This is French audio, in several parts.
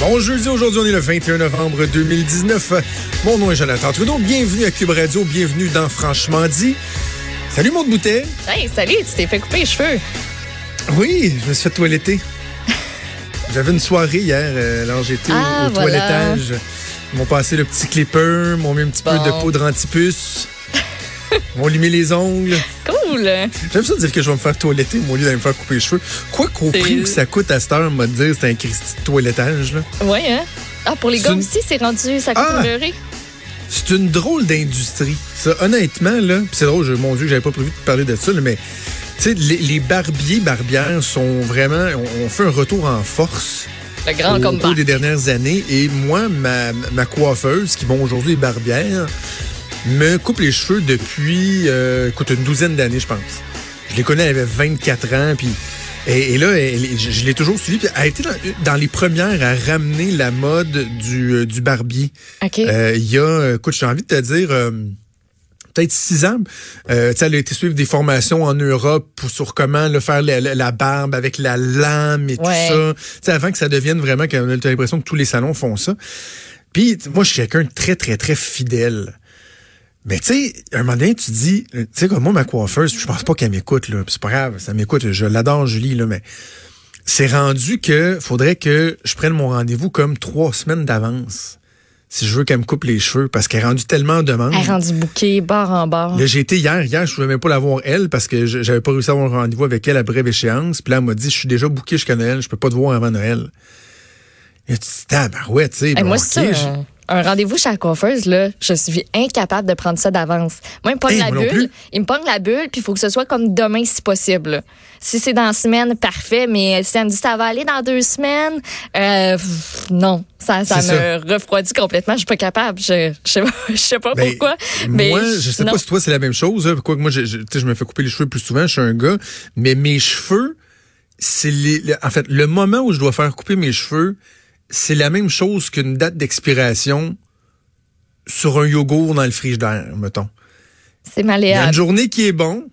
Bon jeudi, aujourd'hui on est le 21 novembre 2019. Mon nom est Jonathan Trudeau. Bienvenue à Cube Radio, bienvenue dans Franchement dit. Salut mon bouteille. Hey, salut, tu t'es fait couper les cheveux. Oui, je me suis fait toiletter. J'avais une soirée hier, euh, alors j'étais Ah, au, au voilà. toilettage. Ils m'ont passé le petit clipper, m'ont mis un petit peu de poudre anti-puce. m'ont limé les ongles. Cool. J'aime ça dire que je vais me faire toiletter au lieu d'aller me faire couper les cheveux. Quoi qu'au prix que ça coûte à cette heure, m'a dire, c'est un Christy de toilettage. Là. Ouais, hein? Ah, pour les gars une- aussi, c'est rendu, ça coûte Ah! C'est une drôle d'industrie. Ça, honnêtement, là, c'est drôle, je- mon Dieu, j'avais pas prévu de parler de ça, là, mais tu sais, les, les barbiers, barbières sont vraiment, on, on fait un retour en force Le grand au combat. cours des dernières années. Et moi, ma, ma coiffeuse, qui bon aujourd'hui est barbière, me coupe les cheveux depuis, euh, écoute, une douzaine d'années, je pense. Je les connais, elle avait 24 ans, puis et, et là, elle- je, je l'ai toujours suivi. puis Elle a été dans, dans les premières à ramener la mode du, euh, du barbier. OK. Euh, Il y a, écoute, j'ai envie de te dire, euh, peut-être six ans. Euh, tu sais, elle a été suivre des formations en Europe pour, sur comment le faire la, la- la barbe avec la lame et Ouais. tout ça. Tu sais, avant que ça devienne vraiment, qu'on a l'impression que tous les salons font ça. Puis, tu moi, je suis quelqu'un de très, très, très fidèle. Mais tu sais, un moment donné, tu dis, tu sais, comme moi, ma coiffeuse, je pense pas qu'elle m'écoute, là. C'est pas grave, ça m'écoute, je l'adore, Julie, là, mais c'est rendu que faudrait que je prenne mon rendez-vous comme trois semaines d'avance si je veux qu'elle me coupe les cheveux parce qu'elle est rendue tellement en demande. Elle est rendue bouquet, barre en barre. Là, j'ai été hier, hier, je pouvais même pas la voir elle parce que j'avais pas réussi à avoir un rendez-vous avec elle à brève échéance. Puis là, elle m'a dit, je suis déjà booké jusqu'à Noël, je peux pas te voir avant Noël. Et tu dis, tabarouette, tu sais. Hey, bon, moi, ok, c'est ça. je- Un, rendez-vous chez la coiffeuse, là, je suis incapable de prendre ça d'avance. Moi, il me pogne Hey, la bulle. Il me pogne la bulle, puis il faut que ce soit comme demain, si possible. là. Si c'est dans la semaine, parfait. Mais si elle me dit ça va aller dans deux semaines, euh, pff, non. Ça, ça me refroidit complètement. Je suis pas capable. Je, je sais pas, je sais pas Ben, pourquoi. mais moi, je sais non. pas si toi c'est la même chose. Hein, quoi que moi, je, je, je me fais couper les cheveux plus souvent. Je suis un gars, mais mes cheveux, c'est les, le- en fait le moment où je dois faire couper mes cheveux, c'est la même chose qu'une date d'expiration sur un yogourt dans le frigidaire, mettons. C'est Il y a malléable. une journée qui est bon,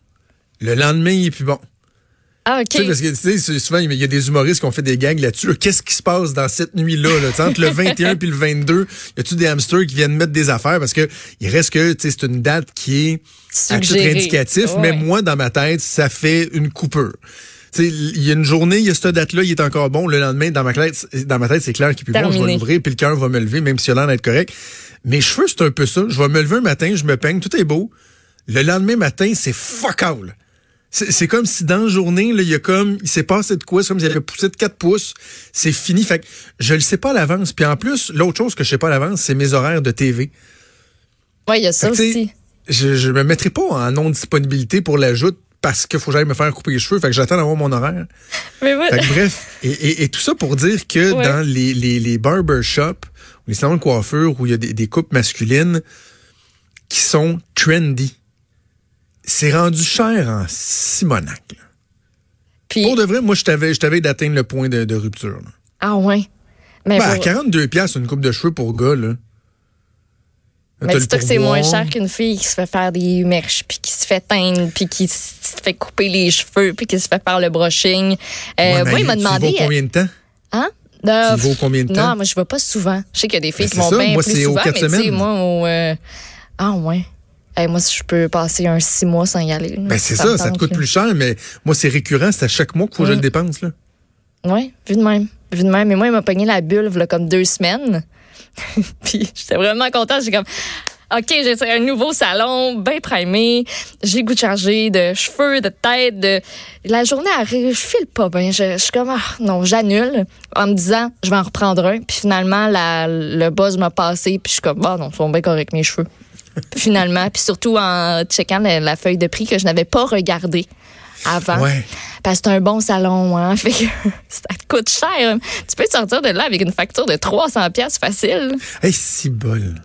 le lendemain il est plus bon. Ah, Tu sais, OK. parce que tu sais, souvent, il y a des humoristes qui ont fait des gags là-dessus. là. Qu'est-ce qui se passe dans cette nuit-là? Là? Entre le 21 puis le 22, y a-tu des hamsters qui viennent mettre des affaires? Parce que il reste que tu sais, c'est une date qui est à titre indicatif, Ouais. mais moi, dans ma tête, ça fait une coupure. Il y a une journée, il y a cette date-là, il est encore bon. Le lendemain, dans ma tête, dans ma tête c'est clair qu'il est plus bon. Je vais l'ouvrir, puis le cœur va me lever, même si il a l'air d'être correct. Mes cheveux, c'est un peu ça. Je vais me lever un matin, je me peigne, tout est beau. Le lendemain matin, c'est fuck all. C'est comme si dans la journée, là, il y a comme, il s'est passé de quoi, c'est comme s'il avait poussé de 4 pouces. C'est fini. Fait que je le sais pas à l'avance. Puis en plus, l'autre chose que je sais pas à l'avance, c'est mes horaires de TV. Oui, il y a ça aussi. Je, je me mettrai pas en non-disponibilité pour l'ajout parce qu'il faut que j'aille me faire couper les cheveux. Fait que j'attends d'avoir mon horaire. Mais ouais. Fait que bref, et, et- et tout ça pour dire que Ouais. dans les, les, les barbershops, ou les salons de coiffure où il y a des, des coupes masculines qui sont trendy, c'est rendu cher en Simonac. là. Puis, Pour de vrai, moi, je t'avais, je t'avais d'atteindre le point de, de rupture. là. ah, ouais. Mais Ben, à pour- 42 pièces une coupe de cheveux pour gars, là. Mais dis-toi que c'est moins cher qu'une fille qui se fait faire des mèches, puis qui se fait teindre, puis qui se fait couper les cheveux, puis qui se fait faire le brushing. Euh, Ouais, moi, il m'a tu demandé... vas combien de temps? Hein? Euh, Tu vas combien de temps? Non, moi, je vais pas souvent. Je sais qu'il y a des filles Ben, qui c'est vont bien Moi, plus c'est aux souvent, quatre mais tu sais, semaines. moi, au... euh, Ah, ouais. Hey, moi, si je peux passer un six mois sans y aller. Ben, c'est ça, ça te coûte plus cher, mais moi, c'est récurrent, c'est à chaque mois qu'il faut que je Mm. le dépense, là. Oui, vu de même. Vu de même. Mais moi, il m'a pogné la bulle, là, comme deux semaines. Puis j'étais vraiment contente. J'ai comme, OK, j'ai un nouveau salon, bien primé. J'ai goût de changer de cheveux, de tête. De... La journée arrive, je file pas bien. Je, je suis comme, ah, non, j'annule. En me disant, je vais en reprendre un. Puis finalement, la, le buzz m'a passé. Puis je suis comme, bah non, ils sont bien corrects, mes cheveux. finalement. Puis surtout en checkant la, la feuille de prix que je n'avais pas regardée avant. Ouais. Parce que c'est un bon salon, hein. Fait que ça te coûte cher. Tu peux te sortir de là avec une facture de 300 pièces facile. Hey, si bol.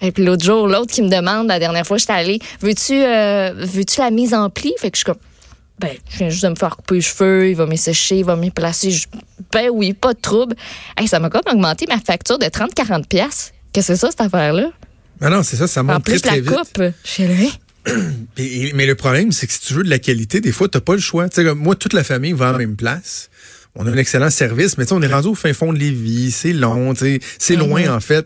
Et puis l'autre jour, l'autre qui me demande, la dernière fois, j'étais allée, veux-tu euh, veux-tu la mise en pli? Fait que je suis comme, ben, je viens juste de me faire couper les cheveux, il va me sécher, il va me placer. Je- ben oui, pas de trouble. Hey, ça m'a comme augmenté ma facture de 30-40 pièces. Qu'est-ce que c'est ça, cette affaire-là? Ah non, c'est ça, ça En monte très, plus, très la vite. coupe, je suis mais le problème, c'est que si tu veux de la qualité, des fois, t'as pas le choix. Tu sais, comme moi, toute la famille va à la même place. on a un excellent service, mais tu sais, on est rendu au fin fond de Lévis, c'est long, tu sais, c'est loin Mhm. en fait.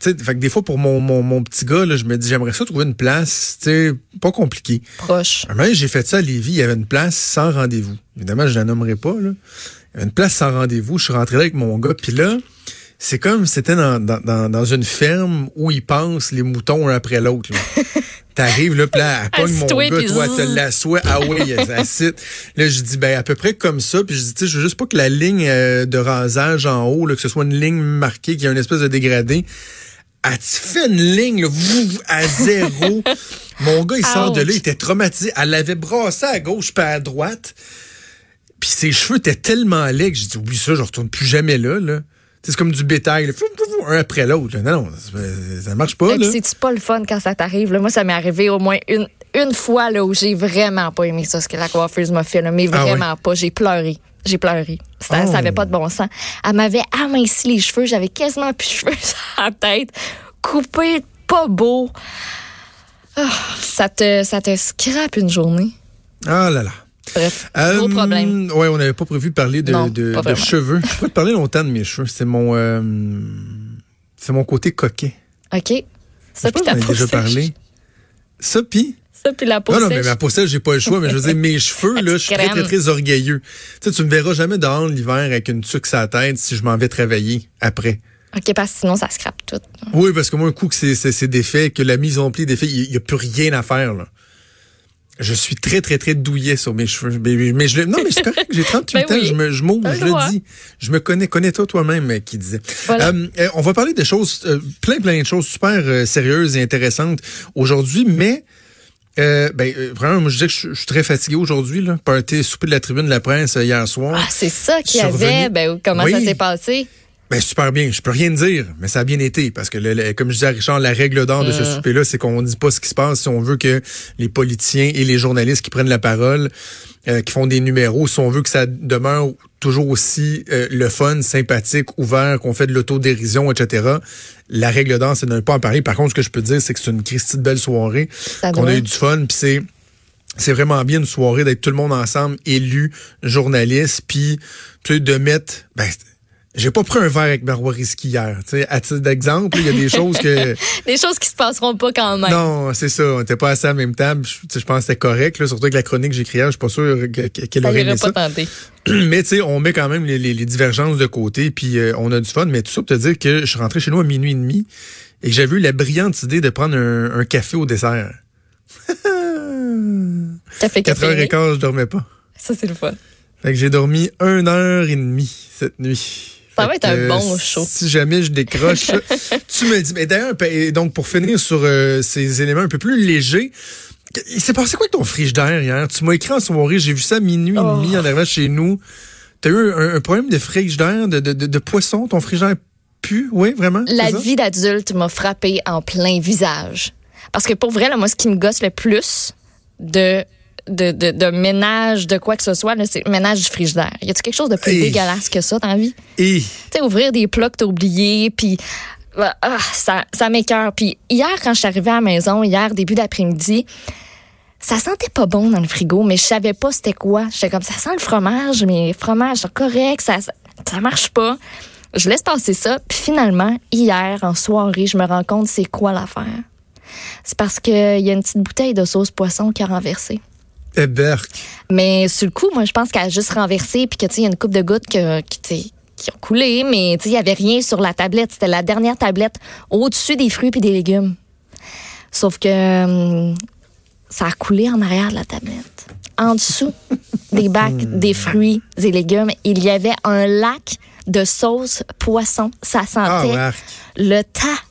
Tu sais, fait que des fois pour mon, mon, mon petit gars, là, je me dis j'aimerais ça trouver une place, tu sais, pas compliqué. Proche. Un j'ai fait ça à Lévis, il y avait une place sans rendez-vous. Évidemment, je la nommerai pas, là. Il y avait une place sans rendez-vous. Je suis rentré là avec mon gars, puis là, c'est comme si c'était dans, dans, dans, dans une ferme où ils passent les moutons un après l'autre. T'arrives là, puis là, elle pogne mon gars, toi, te l'assois, ah oui, elle assite. Là, je dis, ben, à peu près comme ça, puis je dis, tu sais, je veux juste pas que la ligne euh, de rasage en haut, là, que ce soit une ligne marquée, qu'il y a une espèce de dégradé. Elle fait une ligne, là, vou- à zéro. mon gars, il sort de là, il était traumatisé. Elle l'avait brassé à gauche puis à droite. Puis ses cheveux étaient tellement laids que j'ai dit, oui, ça, je retourne plus jamais là, là. C'est comme du bétail, là, un après l'autre. Non, non, ça, marche pas, puis c'est pas le fun quand ça t'arrive. Moi, ça m'est arrivé au moins une, une fois là, où j'ai vraiment pas aimé ça, ce que la coiffeuse m'a fait. là, mais Ah vraiment pas. J'ai pleuré. J'ai pleuré. Oh. Ça avait pas de bon sens. Elle m'avait aminci les cheveux. J'avais quasiment plus de cheveux sur la tête. Coupé, pas beau. Ah, ça te, ça te scrape une journée. Ah là là. Bref, gros Euh, problème. Ouais, on n'avait pas prévu de parler de, Non, de, de cheveux. Je pourrais te parler longtemps de mes cheveux. C'est mon, euh, c'est mon côté coquet. OK. Ça, puis pense ta qu'on en a peau déjà parlé. Ça, puis... Puis la peau Non, non, mais ma peau sèche, j'ai pas le choix, mais je veux dire, mes cheveux, là, je suis très, très, très orgueilleux. Tu sais, tu me verras jamais dehors l'hiver avec une tuque sur la tête si je m'en vais travailler après. OK, parce que sinon, ça scrape tout. Oui, parce que moi, un coup que c'est, défait, que la mise en pli est défait, il n'y a plus rien à faire, là. Je suis très, très, très douillet sur mes cheveux. Mais, mais je, le- non, mais c'est correct, j'ai 38 Ben ans, oui. je me, je m'ouvre, je le dis. Je me connais, connais-toi toi-même, euh, qui disait. Voilà. Euh, euh, on va parler de choses, euh, plein, plein de choses super euh, sérieuses et intéressantes aujourd'hui, mais euh, ben, euh, vraiment, moi, je dis que je, je suis très fatigué aujourd'hui, là. Party souper de la tribune de la presse hier soir. Ah, c'est ça qu'il y avait. Ben, comment Oui. ça s'est passé? Ben, super bien. Je peux rien dire, mais ça a bien été. Parce que, le- le- comme je disais à Richard, la règle d'or de ce Mm. souper-là, c'est qu'on ne dit pas ce qui se passe si on veut que les politiciens et les journalistes qui prennent la parole, euh, qui font des numéros, si on veut que ça demeure toujours aussi euh, le fun, sympathique, ouvert, qu'on fait de l'autodérision, etc. La règle d'or, c'est de ne pas en parler. Par contre, ce que je peux dire, c'est que c'est une Christie de belle soirée, qu'on a eu du fun, puis c'est c'est vraiment bien une soirée d'être tout le monde ensemble, élus, journalistes, puis tu sais, de mettre. Ben, j'ai pas pris un verre avec Marois Risky hier. Tu sais, à titre d'exemple, il y a des choses que. Des choses qui se passeront pas quand même. Non, c'est ça. On était pas assis à la même table. Je, tu sais, je pense que c'était correct. Là, surtout avec la chronique que j'écris hier, je suis pas sûr que- que- qu'elle ça aurait aimé pas ça. tenté. Mais tu sais, on met quand même les, les- les divergences de côté, puis euh, on a du fun. Mais tout ça pour te dire que je suis rentré chez nous à minuit et demi et que j'avais eu la brillante idée de prendre un, un café au dessert. T'as fait 4 heures et quart, je dormais pas. Ça, c'est le fun. Fait que j'ai dormi une heure et demie cette nuit. Ça va être un bon show. Si jamais je décroche, tu me dis. Mais d'ailleurs, donc pour finir sur euh, ces éléments un peu plus légers, il s'est passé quoi avec ton frigidaire hier? Tu m'as écrit en soirée, j'ai vu ça à minuit Oh. et demi en arrivant chez nous. T'as eu un, un problème de frigidaire, de, de, de, de poisson? Ton frigidaire pue? Oui, vraiment? La vie d'adulte m'a frappé en plein visage. Parce que pour vrai, là, moi, ce qui me gosse le plus de, de, de, de ménage, de quoi que ce soit, c'est ménage du frigidaire. Y a-tu quelque chose de plus Hey. dégueulasse que ça dans la vie? Tu sais, ouvrir des plats que t'as oubliés, puis ah, ah, ça, ça m'écœure. Puis hier, quand je suis arrivée à la maison, hier, début d'après-midi, ça sentait pas bon dans le frigo, mais je savais pas c'était quoi. J'étais comme, ça sent le fromage, mais le fromage, c'est correct, ça, ça, ça marche pas. Je laisse passer ça, puis finalement, hier, en soirée, je me rends compte c'est quoi l'affaire. C'est parce qu'il y a une petite bouteille de sauce poisson qui a renversé. Mais sur le coup, moi, je pense qu'elle a juste renversé, puis que, tu sais, il y a une coupe de gouttes que, qui, qui ont coulé, mais, tu sais, il n'y avait rien sur la tablette. C'était la dernière tablette au-dessus des fruits et des légumes. Sauf que hum, ça a coulé en arrière de la tablette. En dessous des bacs des fruits et légumes, il y avait un lac de sauce poisson. Ça Ah, sentait ouais. le tas.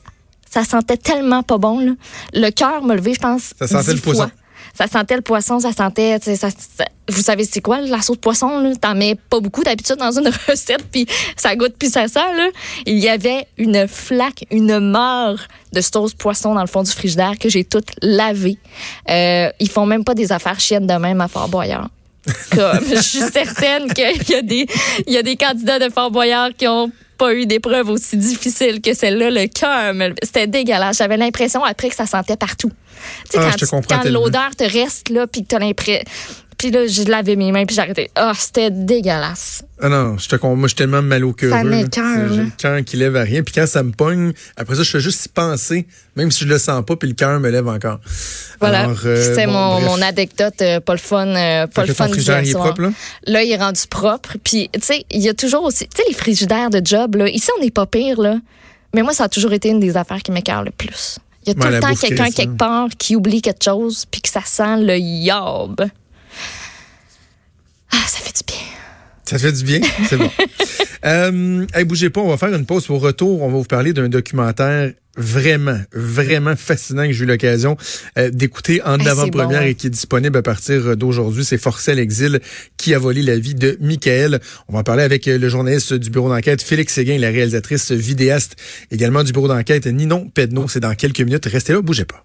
Ça sentait tellement pas bon. Là. Le cœur m'a levé, je pense. Ça sentait le poisson. Ça sentait le poisson, ça sentait. Ça, ça- vous savez, c'est quoi la sauce poisson? T'en mets pas beaucoup d'habitude dans une recette, puis ça goûte, puis ça sent. Là. Il y avait une flaque, une mort de sauce poisson dans le fond du frigidaire que j'ai toute lavée. Euh, ils font même pas des affaires chiennes de même à Fort Boyard. Comme, je suis certaine qu'il y a des, y a des candidats de Fort Boyard qui ont pas eu d'épreuve aussi difficile que celle-là. Le cœur, c'était dégueulasse. J'avais l'impression après que ça sentait partout. Tu sais, Ah, quand, quand l'odeur te reste là, puis que t'as l'impression, Puis là, j'ai lavé mes mains, puis j'ai arrêté. Ah, c'était dégueulasse. Ah non, je te moi, je suis tellement mal au cœur. Ça là. le cœur qui lève à rien. Puis quand ça me pogne, après ça, je fais juste y penser, même si je le sens pas, puis le cœur me lève encore. Voilà. Euh, C'était bon, mon, mon anecdote, euh, pas le fun, euh, pas le fun d'hier il est soir. propre, là? Là, il est rendu propre. Puis, tu sais, il y a toujours aussi, tu sais, les frigidaires de job, là. Ici, on n'est pas pire, là. Mais moi, ça a toujours été une des affaires qui m'écœure le plus. Il y a Ouais, tout le temps quelqu'un quelque hein. part qui oublie quelque chose, puis que ça sent le yob. Ah, ça fait du bien. Ça fait du bien? C'est bon. euh, hey, bougez pas, on va faire une pause. Au retour, on va vous parler d'un documentaire vraiment, vraiment fascinant que j'ai eu l'occasion euh, d'écouter en Hey, avant-première bon, et qui est disponible à partir d'aujourd'hui. C'est Forcé l'exil qui a volé la vie de Michael. On va en parler avec euh, le journaliste du bureau d'enquête Félix Séguin la réalisatrice vidéaste également du bureau d'enquête Ninon Pedneau. C'est dans quelques minutes. Restez là, bougez pas.